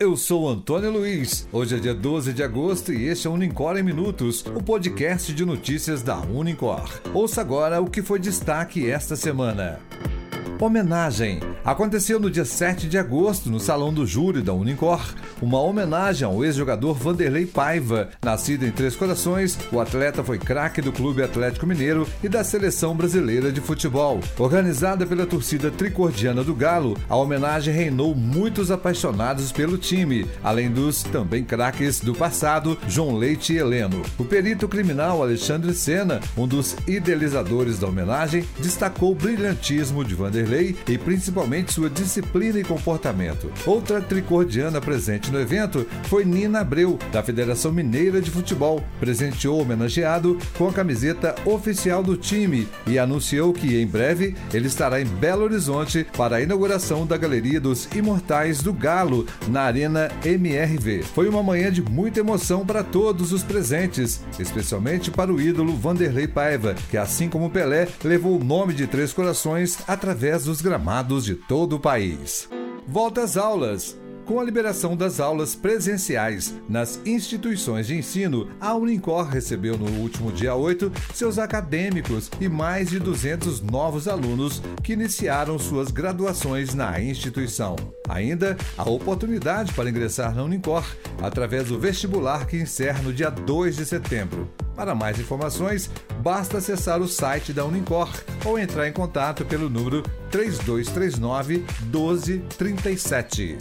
eu sou Antônio Luiz. Hoje é dia 12 de agosto e este é o Unicor em Minutos, o podcast de notícias da Unicor. Ouça agora o que foi destaque esta semana. Homenagem. Aconteceu no dia 7 de agosto, no Salão do Júri da Unicor, uma homenagem ao ex-jogador Vanderlei Paiva. Nascido em Três Corações, o atleta foi craque do Clube Atlético Mineiro e da Seleção Brasileira de Futebol. Organizada pela torcida tricordiana do Galo, a homenagem reinou muitos apaixonados pelo time, além dos também craques do passado, João Leite e Heleno. O perito criminal Alexandre Sena, um dos idealizadores da homenagem, destacou o brilhantismo de Vanderlei e principalmente sua disciplina e comportamento. Outra tricordiana presente no evento foi Nina Abreu, da Federação Mineira de Futebol. Presenteou o homenageado com a camiseta oficial do time e anunciou que em breve ele estará em Belo Horizonte para a inauguração da Galeria dos Imortais do Galo na Arena MRV. Foi uma manhã de muita emoção para todos os presentes, especialmente para o ídolo Vanderlei Paiva, que assim como Pelé levou o nome de Três Corações através dos gramados de todo o país. Volta às aulas. Com a liberação das aulas presenciais nas instituições de ensino, a Unicor recebeu no último dia 8 seus acadêmicos e mais de 200 novos alunos que iniciaram suas graduações na instituição. Ainda há oportunidade para ingressar na Unicor através do vestibular que encerra no dia 2 de setembro. Para mais informações, basta acessar o site da Unicor ou entrar em contato pelo número 3239 1237.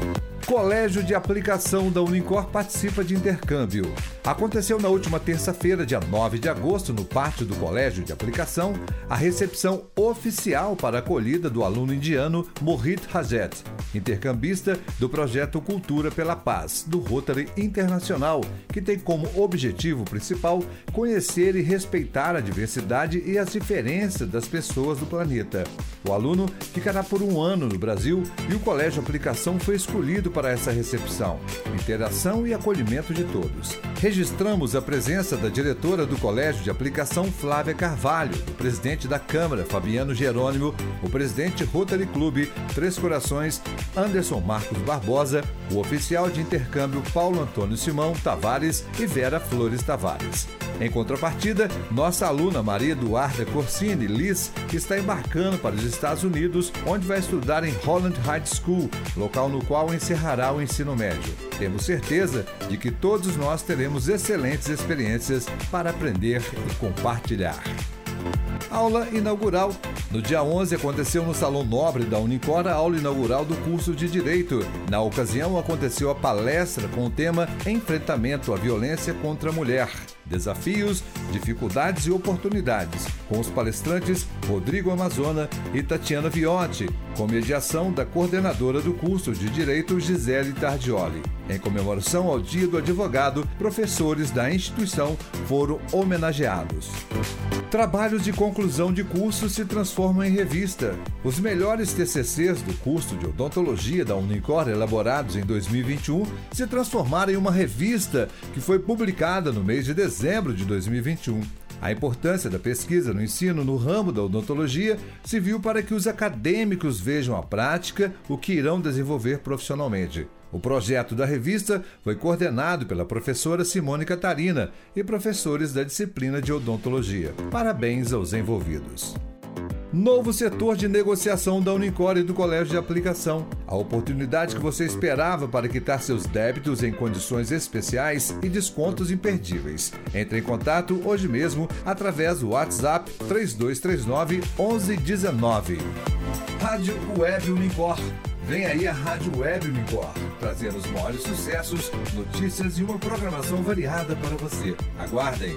Bye. Colégio de Aplicação da Unicor participa de intercâmbio. Aconteceu na última terça-feira, dia 9 de agosto, no pátio do Colégio de Aplicação, a recepção oficial para a acolhida do aluno indiano Mohit Rajet, intercambista do projeto Cultura pela Paz, do Rotary Internacional, que tem como objetivo principal conhecer e respeitar a diversidade e as diferenças das pessoas do planeta. O aluno ficará por um ano no Brasil e o Colégio de Aplicação foi escolhido para essa recepção, interação e acolhimento de todos. Registramos a presença da diretora do Colégio de Aplicação, Flávia Carvalho, o presidente da Câmara, Fabiano Jerônimo, o presidente Rotary Clube, Três Corações, Anderson Marcos Barbosa, o oficial de intercâmbio Paulo Antônio Simão Tavares e Vera Flores Tavares. Em contrapartida, nossa aluna Maria Eduarda Corsini Liz está embarcando para os Estados Unidos, onde vai estudar em Holland High School, local no qual encerrará o ensino médio. Temos certeza de que todos nós teremos excelentes experiências para aprender e compartilhar. Aula inaugural. No dia 11 aconteceu no Salão Nobre da Unicor a aula inaugural do curso de Direito. Na ocasião aconteceu a palestra com o tema Enfrentamento à Violência contra a Mulher. Desafios, dificuldades e oportunidades, com os palestrantes Rodrigo Amazona e Tatiana Viotti, com mediação da coordenadora do curso de Direito Gisele Tardioli. Em comemoração ao Dia do Advogado, professores da instituição foram homenageados. Trabalhos de conclusão de curso se transformam em revista. Os melhores TCCs do curso de odontologia da Unicor, elaborados em 2021, se transformaram em uma revista que foi publicada no mês de dezembro de 2021. A importância da pesquisa no ensino no ramo da odontologia se viu para que os acadêmicos vejam a prática o que irão desenvolver profissionalmente. O projeto da revista foi coordenado pela professora Simone Catarina e professores da disciplina de odontologia. Parabéns aos envolvidos. Novo setor de negociação da Unicor e do Colégio de Aplicação. A oportunidade que você esperava para quitar seus débitos em condições especiais e descontos imperdíveis. Entre em contato hoje mesmo através do WhatsApp 3239 1119. Rádio Web Unicor. Vem aí a Rádio Web Unicor, trazendo os maiores sucessos, notícias e uma programação variada para você. Aguardem!